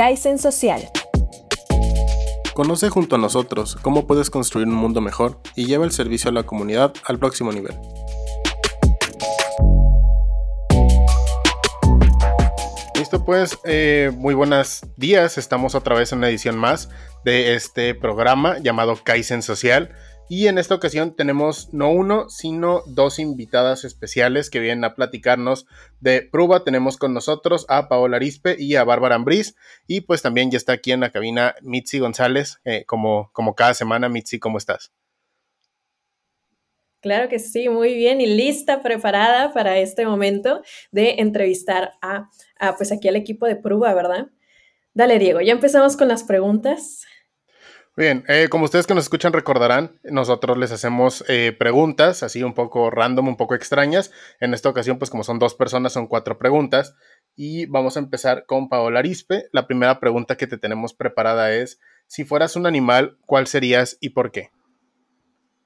Kaizen Social. Conoce junto a nosotros cómo puedes construir un mundo mejor y lleva el servicio a la comunidad al próximo nivel. Listo pues, eh, muy buenos días, estamos otra vez en una edición más de este programa llamado Kaizen Social. Y en esta ocasión tenemos no uno, sino dos invitadas especiales que vienen a platicarnos de prueba. Tenemos con nosotros a Paola Arispe y a Bárbara Ambriz. Y pues también ya está aquí en la cabina Mitzi González, eh, como, como cada semana. Mitzi, ¿cómo estás? Claro que sí, muy bien y lista, preparada para este momento de entrevistar a, a pues aquí al equipo de prueba, ¿verdad? Dale, Diego, ya empezamos con las preguntas. Bien, eh, como ustedes que nos escuchan recordarán, nosotros les hacemos eh, preguntas, así un poco random, un poco extrañas. En esta ocasión, pues como son dos personas, son cuatro preguntas. Y vamos a empezar con Paola Arispe. La primera pregunta que te tenemos preparada es, si fueras un animal, ¿cuál serías y por qué?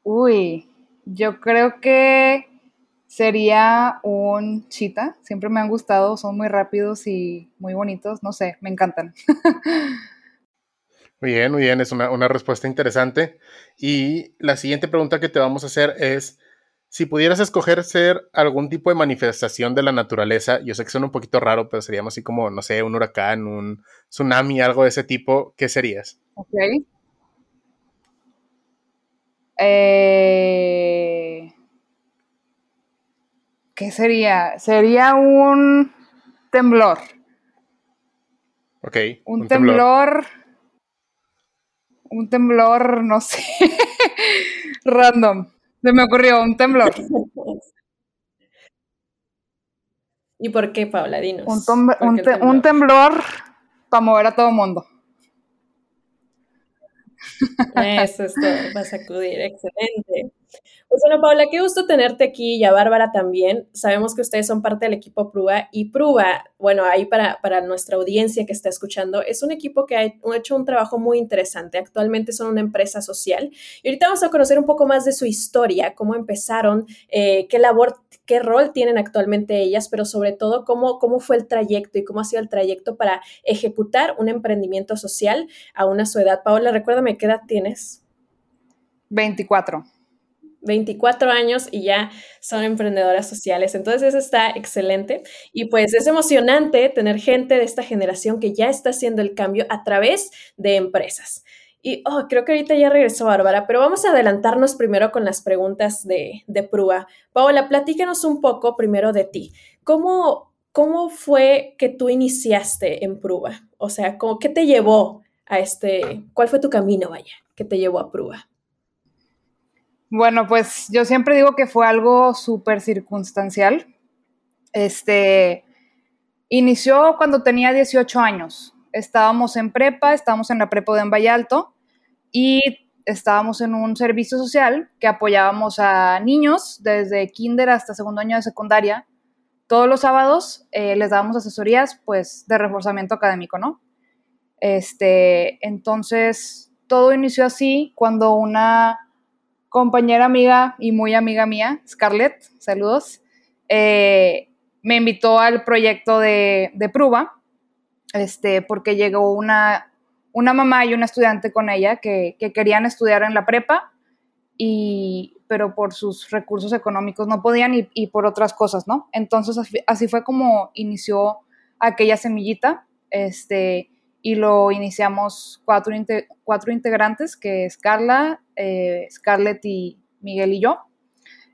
Uy, yo creo que sería un chita. Siempre me han gustado, son muy rápidos y muy bonitos. No sé, me encantan. Muy bien, muy bien, es una, respuesta interesante. Y la siguiente pregunta que te vamos a hacer es, si pudieras escoger ser algún tipo de manifestación de la naturaleza, yo sé que suena un poquito raro, pero seríamos así como, no sé, un huracán, un tsunami, algo de ese tipo, ¿qué serías? Ok. Eh, ¿Qué sería? Sería un temblor. Ok. Un, temblor un temblor, no sé, random. Se me ocurrió un temblor. ¿Y por qué, Paula? Dinos. Un, un temblor para mover a todo mundo. Eso es todo, va a sacudir, excelente. Pues bueno, Paula, qué gusto tenerte aquí y a Bárbara también. Sabemos que ustedes son parte del equipo Prueba y Prueba, bueno, ahí para, para nuestra audiencia que está escuchando, es un equipo que ha hecho un trabajo muy interesante. Actualmente son una empresa social y ahorita vamos a conocer un poco más de su historia, cómo empezaron, eh, qué labor, qué rol tienen actualmente ellas, pero sobre todo cómo, cómo fue el trayecto y cómo ha sido el trayecto para ejecutar un emprendimiento social a una su edad. Paola, recuérdame qué edad tienes. 24. 24 años y ya son emprendedoras sociales. Entonces eso está excelente y pues es emocionante tener gente de esta generación que ya está haciendo el cambio a través de empresas. Y oh, creo que ahorita ya regresó Bárbara, pero vamos a adelantarnos primero con las preguntas de, de Prúa. Paola, platícanos un poco primero de ti. ¿Cómo, ¿Cómo fue que tú iniciaste en Prúa? O sea, ¿cómo, ¿qué te llevó a este, cuál fue tu camino, vaya, que te llevó a Prúa? Bueno, pues yo siempre digo que fue algo súper circunstancial. Este, inició cuando tenía 18 años. Estábamos en prepa, estábamos en la prepa de Envayalto y estábamos en un servicio social que apoyábamos a niños desde kinder hasta segundo año de secundaria. Todos los sábados eh, les dábamos asesorías, pues, de reforzamiento académico, ¿no? Este, entonces, todo inició así cuando una compañera amiga y muy amiga mía, Scarlett, saludos, eh, me invitó al proyecto de, de prueba, este, porque llegó una, una mamá y una estudiante con ella que, querían estudiar en la prepa, y, pero por sus recursos económicos no podían y, y por otras cosas, ¿no? Entonces así, fue como inició aquella semillita, este, y lo iniciamos cuatro, cuatro integrantes, que es Carla, eh, Scarlett y Miguel y yo.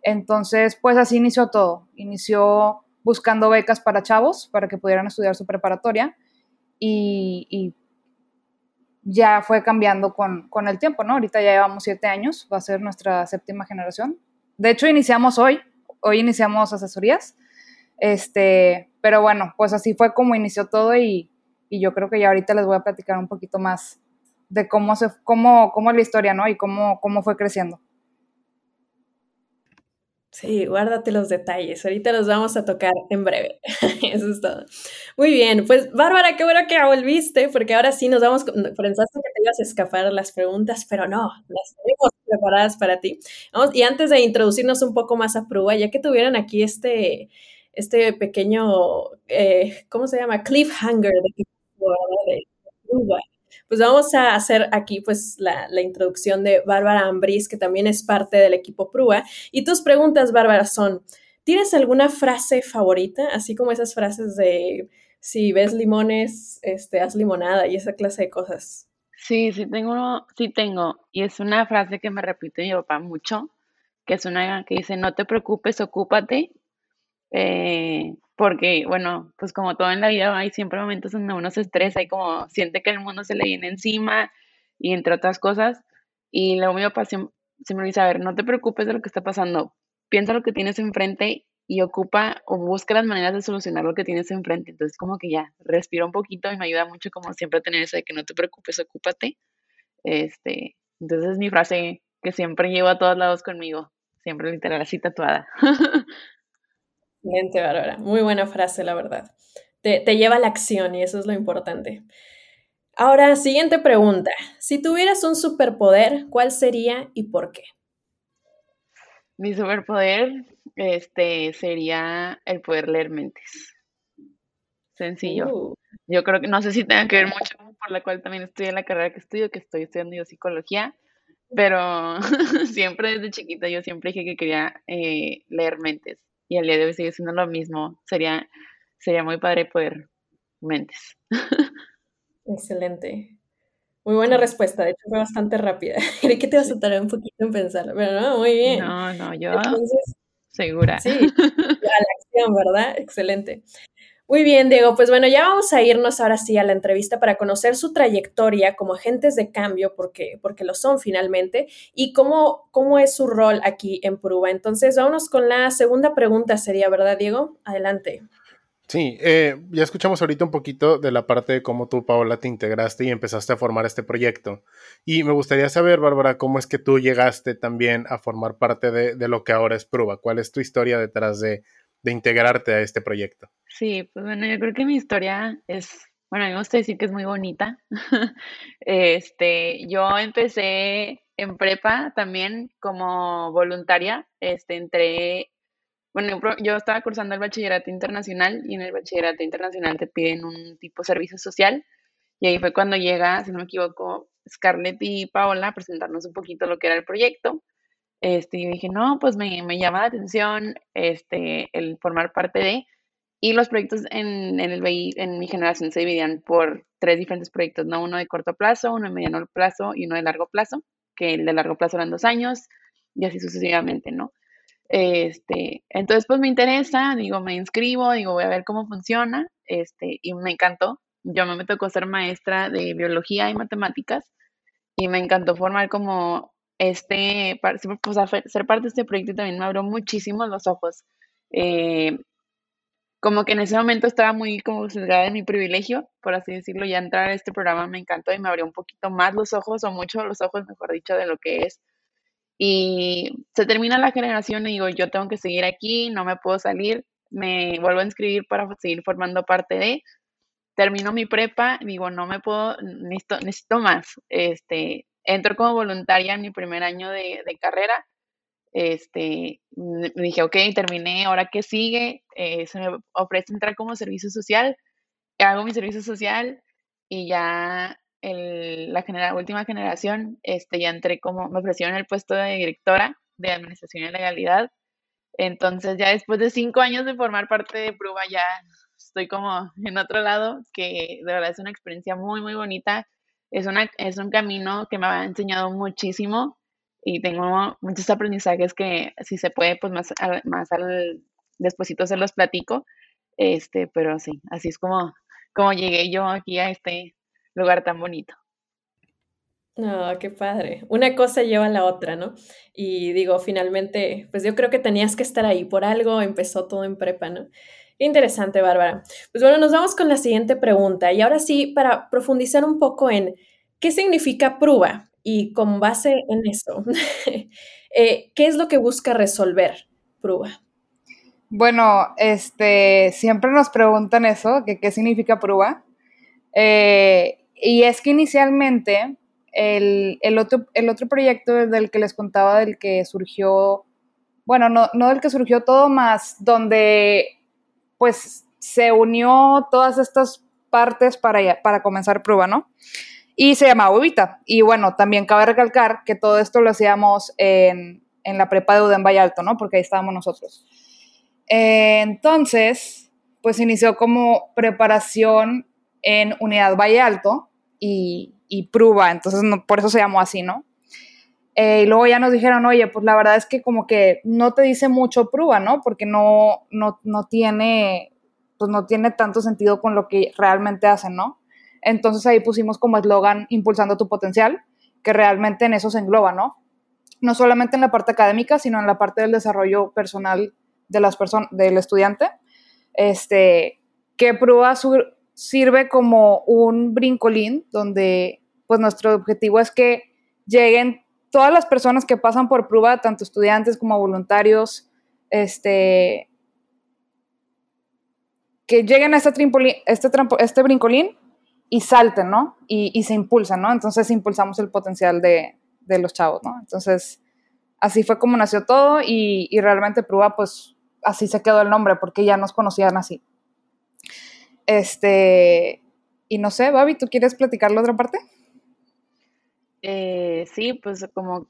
Entonces, pues así inició todo. Inició buscando becas para chavos, para que pudieran estudiar su preparatoria, y, ya fue cambiando con, con, el tiempo, ¿no? Ahorita ya llevamos siete años, va a ser nuestra séptima generación. De hecho, iniciamos hoy, hoy iniciamos asesorías, este, pero bueno, pues así fue como inició todo y y yo creo que ya ahorita les voy a platicar un poquito más de cómo, se, cómo, cómo es la historia, ¿no? Y cómo, cómo fue creciendo. Sí, guárdate los detalles. Ahorita los vamos a tocar en breve. Eso es todo. Muy bien, pues Bárbara, qué bueno que volviste, porque ahora sí nos vamos. Pensaste que te ibas a escapar las preguntas, pero no, las tenemos preparadas para ti. Y antes de introducirnos un poco más a prueba, ya que tuvieran aquí este, este pequeño, eh, ¿cómo se llama? Cliffhanger Pues vamos a hacer aquí pues la, introducción de Bárbara Ambris, que también es parte del equipo Prúa. Y tus preguntas, Bárbara, son, ¿tienes alguna frase favorita? Así como esas frases de si ves limones, este, haz limonada y esa clase de cosas. Sí, sí tengo, sí tengo. Y es una frase que me repite mi papá mucho, que es una que dice, no te preocupes, ocúpate. Eh, porque, bueno, pues como todo en la vida hay siempre momentos donde uno se estresa y como siente que el mundo se le viene encima y entre otras cosas. Y luego mi papá siempre, me dice, a ver, no te preocupes de lo que está pasando, piensa lo que tienes enfrente y ocupa o busca las maneras de solucionar lo que tienes enfrente. Entonces como que ya, respira un poquito y me ayuda mucho como siempre a tener eso de que no te preocupes, ocúpate. Este, entonces es mi frase que siempre llevo a todos lados conmigo, siempre literal así tatuada. Excelente, Bárbara. Muy buena frase, la verdad. Te, lleva a la acción y eso es lo importante. Ahora, siguiente pregunta. Si tuvieras un superpoder, ¿cuál sería y por qué? Mi superpoder este, sería el poder leer mentes. Sencillo. Uh. Yo creo que, no sé si tenga que ver mucho por la cual también estudié la carrera que estudio, que estoy estudiando psicología, pero siempre desde chiquita yo siempre dije que quería eh, leer mentes y al día de hoy sigue siendo lo mismo. Sería, sería muy padre poder mentes. Excelente. Muy buena respuesta, de hecho fue bastante rápida. Creí que te vas a tardar un poquito en pensar, pero no, muy bien. No, no, yo segura. Sí, la acción, ¿verdad? Excelente. Muy bien, Diego. Pues bueno, ya vamos a irnos ahora sí a la entrevista para conocer su trayectoria como agentes de cambio, porque, porque lo son finalmente, y cómo, cómo es su rol aquí en Prueba. Entonces, vámonos con la segunda pregunta, sería, ¿verdad, Diego? Adelante. Sí, eh, ya escuchamos ahorita un poquito de la parte de cómo tú, Paola, te integraste y empezaste a formar este proyecto. Y me gustaría saber, Bárbara, cómo es que tú llegaste también a formar parte de, de lo que ahora es Prueba. ¿Cuál es tu historia detrás de, de integrarte a este proyecto? Sí, pues bueno, yo creo que mi historia es, bueno, a mí me gusta decir que es muy bonita. este, yo empecé en prepa también como voluntaria, este, entré, bueno, yo estaba cursando el bachillerato internacional y en el bachillerato internacional te piden un tipo de servicio social y ahí fue cuando llega, si no me equivoco, Scarlett y Paola a presentarnos un poquito lo que era el proyecto este, y dije, no, pues me, me, llama la atención este, el formar parte de, y los proyectos en, en, el en mi generación se dividían por tres diferentes proyectos, ¿no? Uno de corto plazo, uno de mediano plazo y uno de largo plazo, que el de largo plazo eran dos años y así sucesivamente, ¿no? Este, entonces, pues me interesa, digo, me inscribo, digo, voy a ver cómo funciona, este, y me encantó. Yo me tocó ser maestra de biología y matemáticas y me encantó formar como este, pues, ser parte de este proyecto también me abrió muchísimo los ojos. Eh, como que en ese momento estaba muy como sesgada de mi privilegio, por así decirlo, ya entrar a este programa me encantó y me abrió un poquito más los ojos, o mucho los ojos, mejor dicho, de lo que es. Y se termina la generación y digo, yo tengo que seguir aquí, no me puedo salir, me vuelvo a inscribir para seguir formando parte de. Termino mi prepa, digo, no me puedo, necesito, necesito más. Este, entro como voluntaria en mi primer año de, carrera. Este, me dije, ok, terminé, ahora qué sigue, eh, se me ofrece entrar como servicio social, hago mi servicio social y ya el, la última generación, este, ya entré como, me ofrecieron el puesto de directora de Administración y Legalidad. Entonces ya después de cinco años de formar parte de Prueba ya estoy como en otro lado, que de verdad es una experiencia muy, muy bonita es, una, es un camino que me ha enseñado muchísimo y tengo muchos aprendizajes que si se puede, pues más, más al se los platico. Este, pero sí, así es como, como llegué yo aquí a este lugar tan bonito. No, qué padre. Una cosa lleva a la otra, ¿no? Y digo, finalmente, pues yo creo que tenías que estar ahí. Por algo empezó todo en prepa, ¿no? Interesante, Bárbara. Pues bueno, nos vamos con la siguiente pregunta. Y ahora sí, para profundizar un poco en qué significa prueba y con base en eso, eh, ¿qué es lo que busca resolver prueba? Bueno, este, siempre nos preguntan eso, que qué significa prueba. Eh, y es que inicialmente el, otro, el otro proyecto del que les contaba, del que surgió, bueno, no, no del que surgió todo más, donde pues se unió todas estas partes para, para comenzar prueba, ¿no? Y se llamaba Ubita. Y bueno, también cabe recalcar que todo esto lo hacíamos en, en la prepa de Uden Valle Alto, ¿no? Porque ahí estábamos nosotros. entonces, pues inició como preparación en Unidad Valle Alto y, y prueba, entonces no, por eso se llamó así, ¿no? Eh, y luego ya nos dijeron, oye, pues la verdad es que como que no te dice mucho prueba, ¿no? Porque no, no, no tiene, pues no tiene tanto sentido con lo que realmente hacen, ¿no? Entonces ahí pusimos como eslogan impulsando tu potencial, que realmente en eso se engloba, ¿no? No solamente en la parte académica, sino en la parte del desarrollo personal de las personas, del estudiante. Este, que prueba sirve como un brincolín donde pues nuestro objetivo es que lleguen todas las personas que pasan por prueba, tanto estudiantes como voluntarios, este, que lleguen a este, este, este brincolín y salten, ¿no? Y, se impulsan, ¿no? Entonces impulsamos el potencial de, los chavos, ¿no? Entonces, así fue como nació todo y, y, realmente prueba, pues, así se quedó el nombre porque ya nos conocían así. Este, y no sé, Babi, ¿tú quieres platicar la otra parte? Eh, sí, pues como,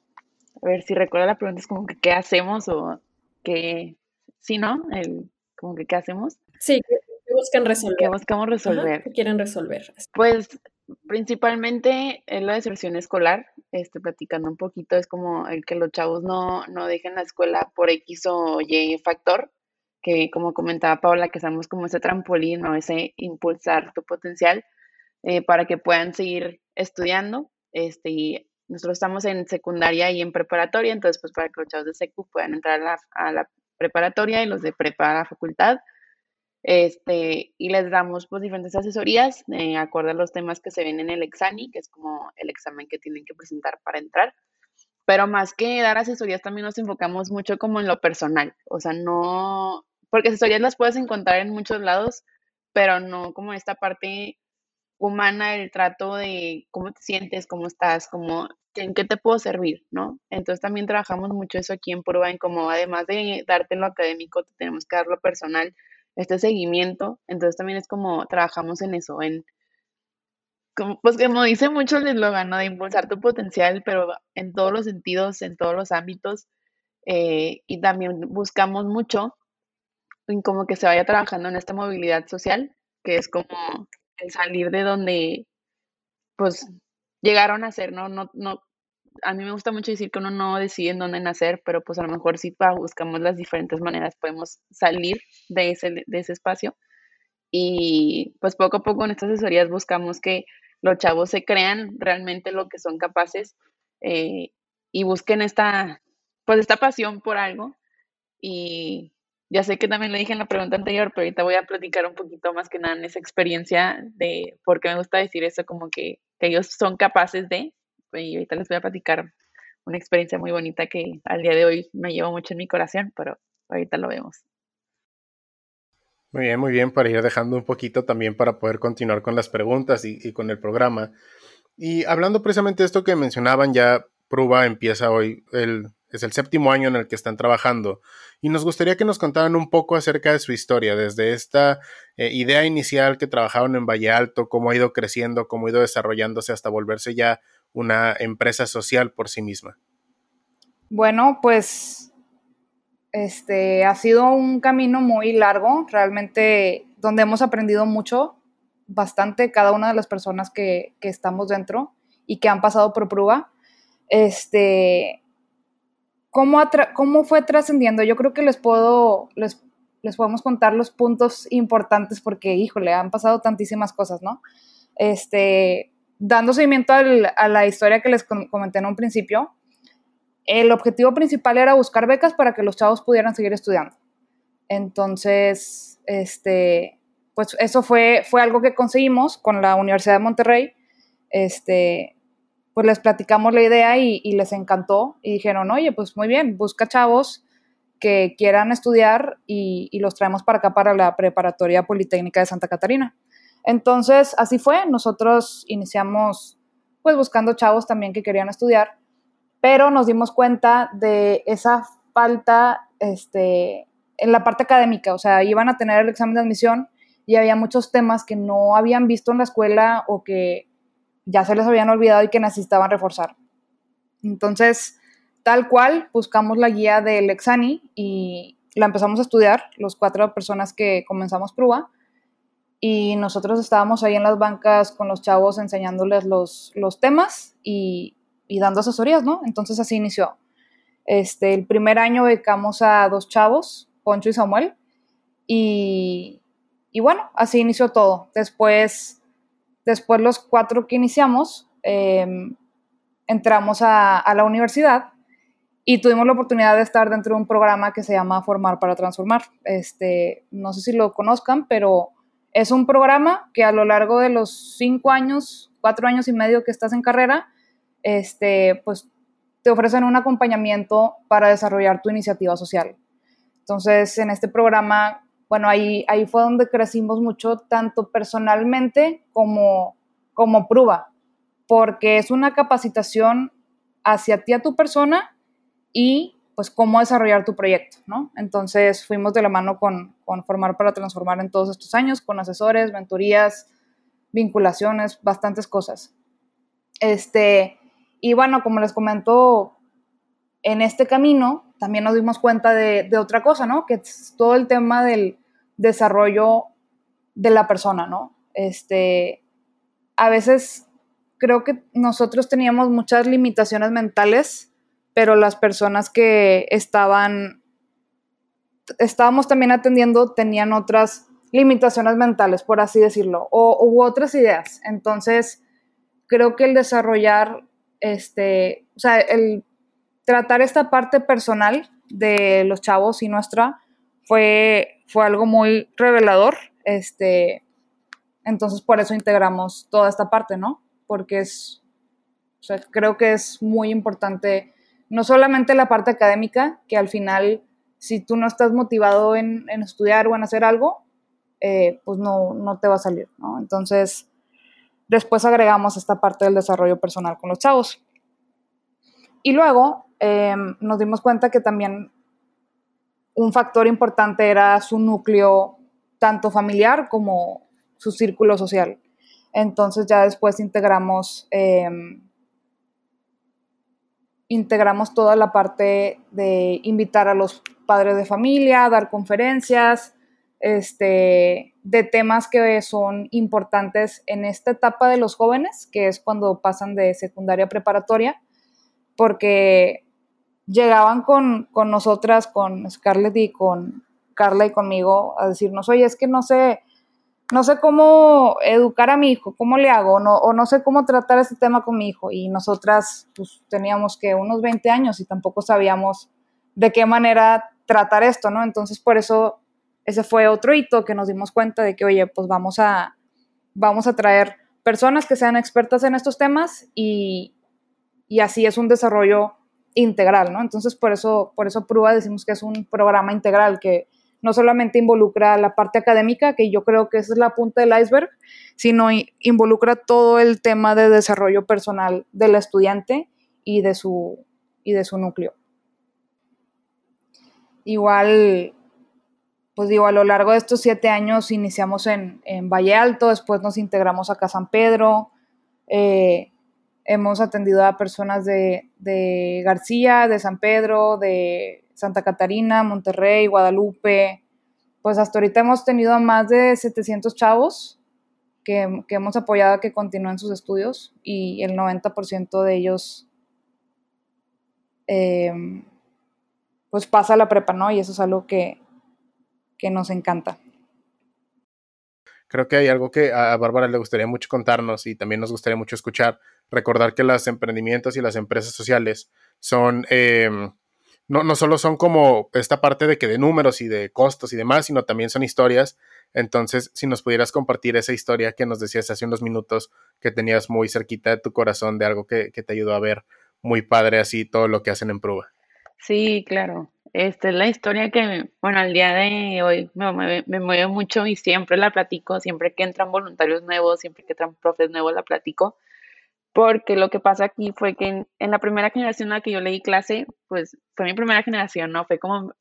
a ver si recuerda la pregunta, es como que qué hacemos o qué, sí, ¿no? El, como que qué hacemos. Sí, ¿qué buscan resolver? ¿Qué buscamos resolver? ¿Qué quieren resolver? Pues principalmente en la deserción escolar, este, platicando un poquito, es como el que los chavos no, no dejen la escuela por X o Y factor, que como comentaba Paula, que seamos como ese trampolín o ese impulsar tu potencial eh, para que puedan seguir estudiando este, y nosotros estamos en secundaria y en preparatoria, entonces pues para que los chavos de secu puedan entrar a la, preparatoria y los de prepa a la facultad. Este, y les damos pues diferentes asesorías de acuerdo a los temas que se ven en el examen, que es como el examen que tienen que presentar para entrar. Pero más que dar asesorías, también nos enfocamos mucho como en lo personal. O sea, no, porque asesorías las puedes encontrar en muchos lados, pero no como esta parte humana el trato de cómo te sientes, cómo estás, cómo, en qué te puedo servir, ¿no? Entonces también trabajamos mucho eso aquí en Prueba, en como además de darte lo académico, te tenemos que dar lo personal, este seguimiento, entonces también es como trabajamos en eso, en, como, pues como dice mucho el eslogan, ¿no? De impulsar tu potencial, pero en todos los sentidos, en todos los ámbitos, eh, y también buscamos mucho en como que se vaya trabajando en esta movilidad social, que es como el salir de donde, pues, llegaron a ser, ¿no? No, no, a mí me gusta mucho decir que uno no decide en dónde nacer, pero pues a lo mejor sí buscamos las diferentes maneras, podemos salir de ese, de ese espacio. Y pues poco a poco en estas asesorías buscamos que los chavos se crean realmente lo que son capaces eh, y busquen esta, pues esta pasión por algo y ya sé que también lo dije en la pregunta anterior, pero ahorita voy a platicar un poquito más que nada en esa experiencia de por qué me gusta decir eso, como que, ellos son capaces de, y ahorita les voy a platicar una experiencia muy bonita que al día de hoy me llevo mucho en mi corazón, pero ahorita lo vemos. Muy bien, muy bien, para ir dejando un poquito también para poder continuar con las preguntas y, y con el programa. Y hablando precisamente de esto que mencionaban, ya Prueba empieza hoy el es el séptimo año en el que están trabajando y nos gustaría que nos contaran un poco acerca de su historia, desde esta eh, idea inicial que trabajaron en Valle Alto, cómo ha ido creciendo, cómo ha ido desarrollándose hasta volverse ya una empresa social por sí misma. Bueno, pues este ha sido un camino muy largo, realmente donde hemos aprendido mucho, bastante cada una de las personas que, que estamos dentro y que han pasado por prueba. Este, ¿Cómo, cómo fue trascendiendo? Yo creo que les puedo, les, les podemos contar los puntos importantes porque, híjole, han pasado tantísimas cosas, ¿no? Este, dando seguimiento a la historia que les comenté en un principio, el objetivo principal era buscar becas para que los chavos pudieran seguir estudiando. Entonces, este, pues eso fue, fue algo que conseguimos con la Universidad de Monterrey. Este, pues les platicamos la idea y, les encantó y dijeron, oye, pues muy bien, busca chavos que quieran estudiar y, los traemos para acá para la preparatoria Politécnica de Santa Catarina. Entonces, así fue, nosotros iniciamos pues buscando chavos también que querían estudiar, pero nos dimos cuenta de esa falta este, en la parte académica, o sea, iban a tener el examen de admisión y había muchos temas que no habían visto en la escuela o que ya se les habían olvidado y que necesitaban reforzar. Entonces, tal cual, buscamos la guía del Lexani y la empezamos a estudiar, los cuatro personas que comenzamos prueba, y nosotros estábamos ahí en las bancas con los chavos enseñándoles los, los temas y, y, dando asesorías, ¿no? Entonces así inició. Este, el primer año becamos a dos chavos, Poncho y Samuel, y, y bueno, así inició todo. Después, después los cuatro que iniciamos, em, entramos a, a la universidad y tuvimos la oportunidad de estar dentro de un programa que se llama Formar para Transformar. Este, no sé si lo conozcan, pero es un programa que a lo largo de los cinco años, cuatro años y medio que estás en carrera, este, pues te ofrecen un acompañamiento para desarrollar tu iniciativa social. Entonces, en este programa, bueno, ahí, ahí fue donde crecimos mucho, tanto personalmente como, como prueba, porque es una capacitación hacia ti, a tu persona, y pues cómo desarrollar tu proyecto, ¿no? Entonces fuimos de la mano con, con Formar para Transformar en todos estos años, con asesores, mentorías, vinculaciones, bastantes cosas. Este, y bueno, como les comento, en este camino también nos dimos cuenta de, de otra cosa, ¿no? Que todo el tema del desarrollo de la persona, ¿no? Este, a veces creo que nosotros teníamos muchas limitaciones mentales pero las personas que estaban, estábamos también atendiendo tenían otras limitaciones mentales, por así decirlo, o u otras ideas. Entonces, creo que el desarrollar, este, o sea, el tratar esta parte personal de los chavos y nuestra fue, fue algo muy revelador. Este, entonces, por eso integramos toda esta parte, ¿no? Porque es, o sea, creo que es muy importante no solamente la parte académica, que al final, si tú no estás motivado en, estudiar o en hacer algo, eh, pues no, no te va a salir, ¿no? Entonces, después agregamos esta parte del desarrollo personal con los chavos. Y luego em, nos dimos cuenta que también un factor importante era su núcleo, tanto familiar como su círculo social. Entonces ya después integramos em, integramos toda la parte de invitar a los padres de familia, dar conferencias, este, de temas que son importantes en esta etapa de los jóvenes, que es cuando pasan de secundaria preparatoria, porque llegaban con, con nosotras, con Scarlett y con Carla y conmigo, a decirnos, oye, es que no sé, no sé cómo educar a mi hijo, cómo le hago, no, o no sé cómo tratar este tema con mi hijo. Y nosotras pues, teníamos que unos 20 años y tampoco sabíamos de qué manera tratar esto, ¿no? Entonces por eso ese fue otro hito que nos dimos cuenta de que, oye, pues vamos a, vamos a traer personas que sean expertas en estos temas y, y así es un desarrollo integral, ¿no? Entonces por eso, por eso Prueba decimos que es un programa integral que no solamente involucra la parte académica, que yo creo que esa es la punta del iceberg, sino involucra todo el tema de desarrollo personal del estudiante y de su, y de su núcleo. Igual, pues digo, a lo largo de estos siete años iniciamos en, Valle Alto, después nos integramos acá a San Pedro, eh, hemos atendido a personas de, de García, de San Pedro, de Santa Catarina, Monterrey, Guadalupe. Pues hasta ahorita hemos tenido a más de 700 chavos que, hemos apoyado a que continúen sus estudios y el 90% de ellos em, pues pasa la prepa, ¿no? Y eso es algo que, que nos encanta. Creo que hay algo que a Bárbara le gustaría mucho contarnos y también nos gustaría mucho escuchar. Recordar que los emprendimientos y las empresas sociales son em, no, no solo son como esta parte de que de números y de costos y demás, sino también son historias. Entonces, si nos pudieras compartir esa historia que nos decías hace unos minutos, que tenías muy cerquita de tu corazón, de algo que, te ayudó a ver muy padre así todo lo que hacen en prueba. Sí, claro. Esta es la historia que, bueno, al día de hoy me, me, mueve mucho y siempre la platico, siempre que entran voluntarios nuevos, siempre que entran profes nuevos la platico porque lo que pasa aquí fue que en, la primera generación en la que yo leí clase, pues fue mi primera generación, ¿no? Fue como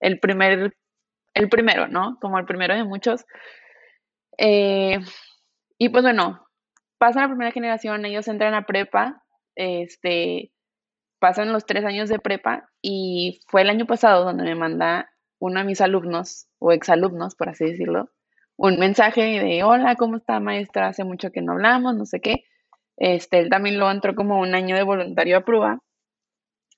el primer, el primero, ¿no? Como el primero de muchos. Eh, y pues bueno, pasan la primera generación, ellos entran a prepa, este, pasan los tres años de prepa y fue el año pasado donde me manda uno de mis alumnos o exalumnos, por así decirlo, un mensaje de hola, ¿cómo está maestra? Hace mucho que no hablamos, no sé qué. Este, él también lo entró como un año de voluntario a prueba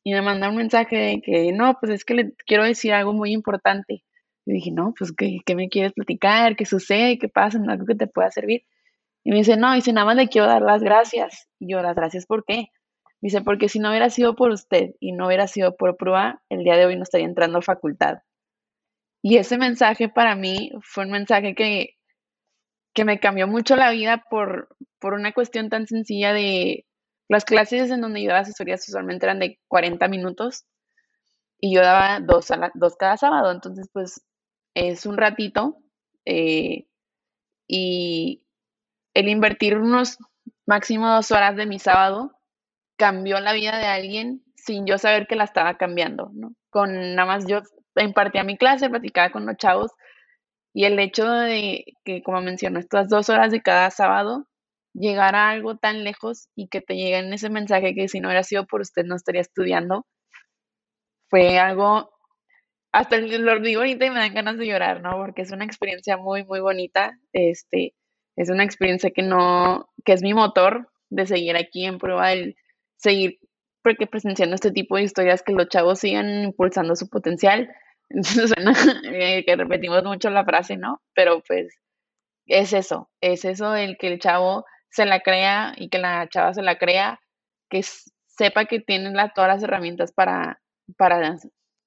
y me manda un mensaje de que no, pues es que le quiero decir algo muy importante. Y dije, no, pues ¿qué, qué me quieres platicar? ¿Qué sucede? ¿Qué pasa? ¿Algo que te pueda servir? Y me dice, no, dice, nada más le quiero dar las gracias. Y yo, las gracias, ¿por qué? Dice, porque si no hubiera sido por usted y no hubiera sido por prueba, el día de hoy no estaría entrando a facultad. Y ese mensaje para mí fue un mensaje que, que me cambió mucho la vida por, por una cuestión tan sencilla de las clases en donde yo daba asesorías usualmente eran de 40 minutos y yo daba dos, a dos cada sábado, entonces pues es un ratito eh, y el invertir unos máximo dos horas de mi sábado cambió la vida de alguien sin yo saber que la estaba cambiando, ¿no? Con nada más yo impartía mi clase, platicaba con los chavos y el hecho de que, como menciono, estas dos horas de cada sábado, llegar a algo tan lejos y que te lleguen ese mensaje que si no hubiera sido por usted no estaría estudiando, fue algo, hasta lo digo ahorita y me dan ganas de llorar, ¿no? Porque es una experiencia muy, muy bonita, este, es una experiencia que no, que es mi motor de seguir aquí en prueba, el seguir porque presenciando este tipo de historias que los chavos sigan impulsando su potencial Suena eh, que repetimos mucho la frase, ¿no? Pero pues es eso, es eso el que el chavo se la crea y que la chava se la crea, que sepa que tienen todas las herramientas para, para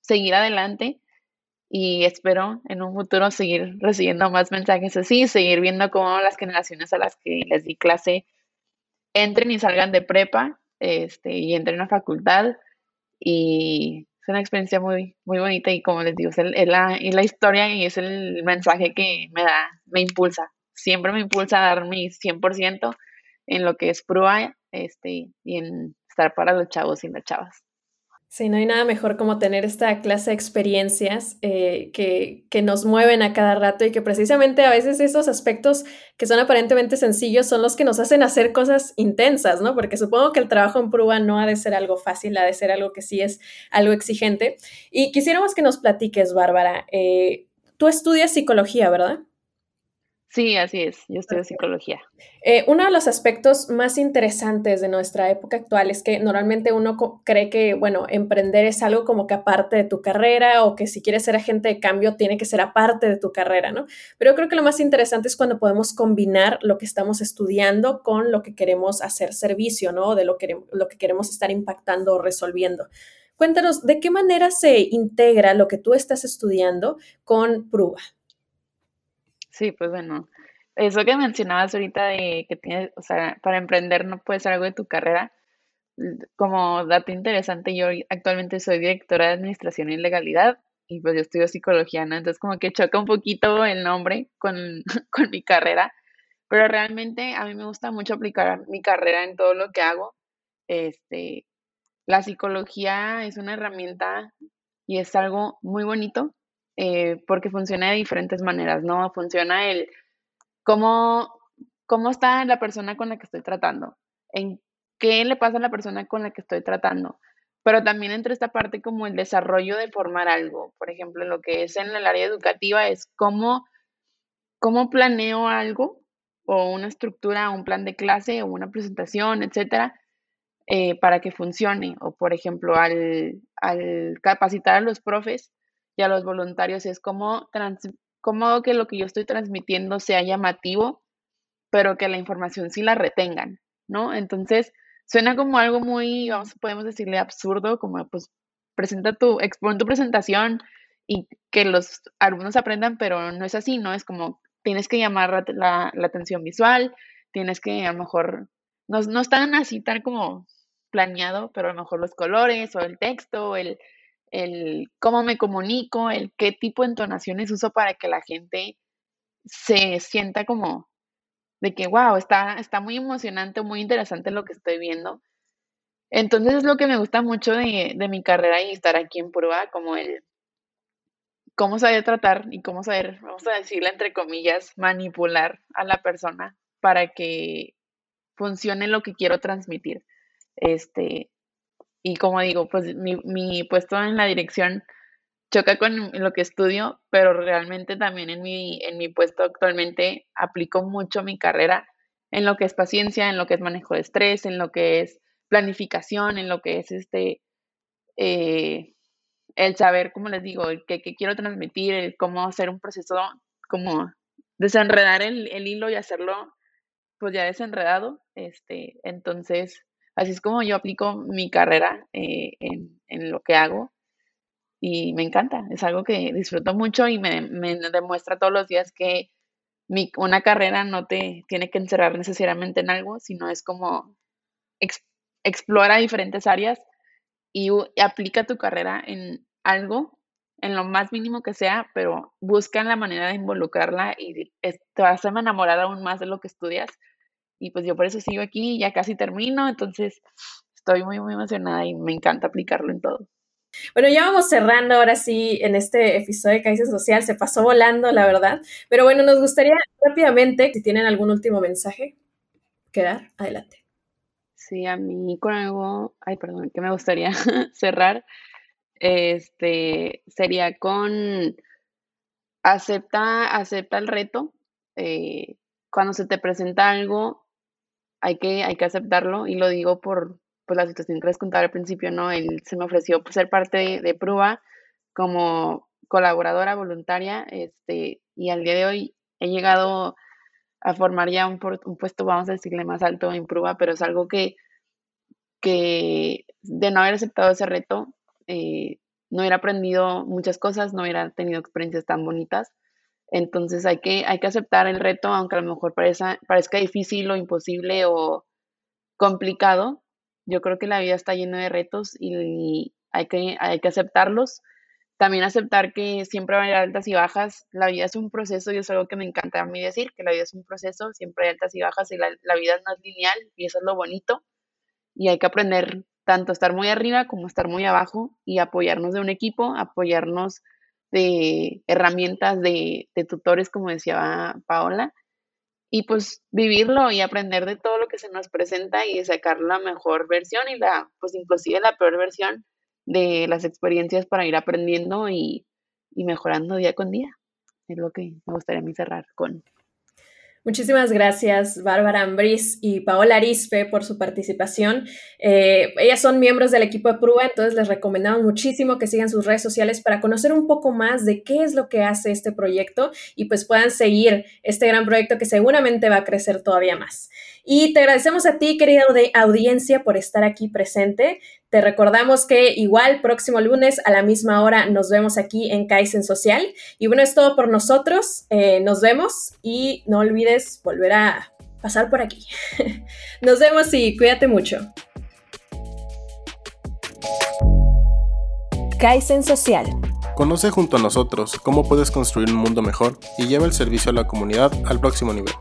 seguir adelante y espero en un futuro seguir recibiendo más mensajes así, seguir viendo cómo las generaciones a las que les di clase entren y salgan de prepa este, y entren a facultad y una experiencia muy, muy bonita y como les digo, es, la, la historia y es el mensaje que me da, me impulsa. Siempre me impulsa a dar mi 100% en lo que es prueba este, y en estar para los chavos y las chavas. Sí, no hay nada mejor como tener esta clase de experiencias eh, que, que, nos mueven a cada rato y que precisamente a veces esos aspectos que son aparentemente sencillos son los que nos hacen hacer cosas intensas, ¿no? Porque supongo que el trabajo en prueba no ha de ser algo fácil, ha de ser algo que sí es algo exigente. Y quisiéramos que nos platiques, Bárbara. Eh, tú estudias psicología, ¿verdad? Sí, así es, yo estudio psicología. Eh, uno de los aspectos más interesantes de nuestra época actual es que normalmente uno cree que, bueno, emprender es algo como que aparte de tu carrera o que si quieres ser agente de cambio tiene que ser aparte de tu carrera, ¿no? Pero yo creo que lo más interesante es cuando podemos combinar lo que estamos estudiando con lo que queremos hacer servicio, ¿no? De lo que, lo que queremos estar impactando o resolviendo. Cuéntanos, ¿de qué manera se integra lo que tú estás estudiando con Prueba? Sí, pues bueno, eso que mencionabas ahorita de que tienes, o sea, para emprender no puede ser algo de tu carrera. Como dato interesante, yo actualmente soy directora de Administración y Legalidad y pues yo estudio psicología, ¿no? Entonces como que choca un poquito el nombre con, con mi carrera, pero realmente a mí me gusta mucho aplicar mi carrera en todo lo que hago. Este, la psicología es una herramienta y es algo muy bonito eh, porque funciona de diferentes maneras, ¿no? Funciona el cómo, cómo está la persona con la que estoy tratando, en qué le pasa a la persona con la que estoy tratando, pero también entre esta parte como el desarrollo de formar algo, por ejemplo, lo que es en el área educativa es cómo, cómo planeo algo o una estructura, un plan de clase o una presentación, etcétera, eh, para que funcione. O, por ejemplo, al, al capacitar a los profes, a los voluntarios es como, como que lo que yo estoy transmitiendo sea llamativo, pero que la información sí la retengan, ¿no? Entonces, suena como algo muy, vamos, podemos decirle absurdo, como pues presenta tu, expon tu presentación y que los alumnos aprendan, pero no es así, ¿no? Es como tienes que llamar la, la atención visual, tienes que a lo mejor, no, no están así tan como planeado, pero a lo mejor los colores o el texto, el, el cómo me comunico, el qué tipo de entonaciones uso para que la gente se sienta como de que, wow, está, está muy emocionante, muy interesante lo que estoy viendo. Entonces es lo que me gusta mucho de, mi carrera y estar aquí en prueba, como el, cómo saber tratar y cómo saber, vamos a decirle entre comillas, manipular a la persona para que funcione lo que quiero transmitir. Este, y como digo, pues mi, mi puesto en la dirección choca con lo que estudio, pero realmente también en mi, en mi puesto actualmente aplico mucho mi carrera en lo que es paciencia, en lo que es manejo de estrés, en lo que es planificación, en lo que es este eh, el saber, como les digo, el que, quiero transmitir, el cómo hacer un proceso, como desenredar el, hilo y hacerlo pues ya desenredado. Este, entonces, así es como yo aplico mi carrera eh, en, en, lo que hago y me encanta, es algo que disfruto mucho y me, me demuestra todos los días que mi, una carrera no te tiene que encerrar necesariamente en algo, sino es como explora diferentes áreas y, aplica tu carrera en algo, en lo más mínimo que sea, pero busca la manera de involucrarla y te vas a enamorar aún más de lo que estudias. Y pues yo por eso sigo aquí, ya casi termino, entonces estoy muy, muy emocionada y me encanta aplicarlo en todo. Bueno, ya vamos cerrando ahora sí en este episodio de Kaizen Social. Se pasó volando, la verdad. Pero bueno, nos gustaría rápidamente, si tienen algún último mensaje quedar, adelante. Sí, a mí con algo, ay, perdón, que me gustaría cerrar, este, sería con acepta, acepta el reto. Eh, cuando se te presenta algo, hay que, hay que aceptarlo y lo digo por, pues la situación que les contaba al principio, ¿no? Él se me ofreció pues, ser parte de, de Prueba como colaboradora voluntaria, este, y al día de hoy he llegado a formar ya un, un puesto, vamos a decirle, más alto en Prueba, pero es algo que, que de no haber aceptado ese reto, eh, no hubiera aprendido muchas cosas, no hubiera tenido experiencias tan bonitas. Entonces hay que, hay que aceptar el reto, aunque a lo mejor parezca, parezca difícil o imposible o complicado, yo creo que la vida está llena de retos y hay que, hay que aceptarlos. También aceptar que siempre va a haber altas y bajas. La vida es un proceso y es algo que me encanta a mí decir, que la vida es un proceso, siempre hay altas y bajas y la, vida no es lineal y eso es lo bonito. Y hay que aprender tanto estar muy arriba como estar muy abajo y apoyarnos de un equipo, apoyarnos de herramientas, de, tutores, como decía Paola, y pues vivirlo y aprender de todo lo que se nos presenta y sacar la mejor versión y la, pues inclusive la peor versión de las experiencias para ir aprendiendo y, y mejorando día con día. Es lo que me gustaría a mí cerrar con. Muchísimas gracias, Bárbara Ambris y Paola Arispe, por su participación. Eh, ellas son miembros del equipo de Prueba, entonces les recomendamos muchísimo que sigan sus redes sociales para conocer un poco más de qué es lo que hace este proyecto y pues puedan seguir este gran proyecto que seguramente va a crecer todavía más. Y te agradecemos a ti, querida audiencia, por estar aquí presente. Te recordamos que igual próximo lunes a la misma hora nos vemos aquí en Kaizen Social. Y bueno, es todo por nosotros. Eh, nos vemos y no olvides volver a pasar por aquí. nos vemos y cuídate mucho. Kaizen Social. Conoce junto a nosotros cómo puedes construir un mundo mejor y lleva el servicio a la comunidad al próximo nivel.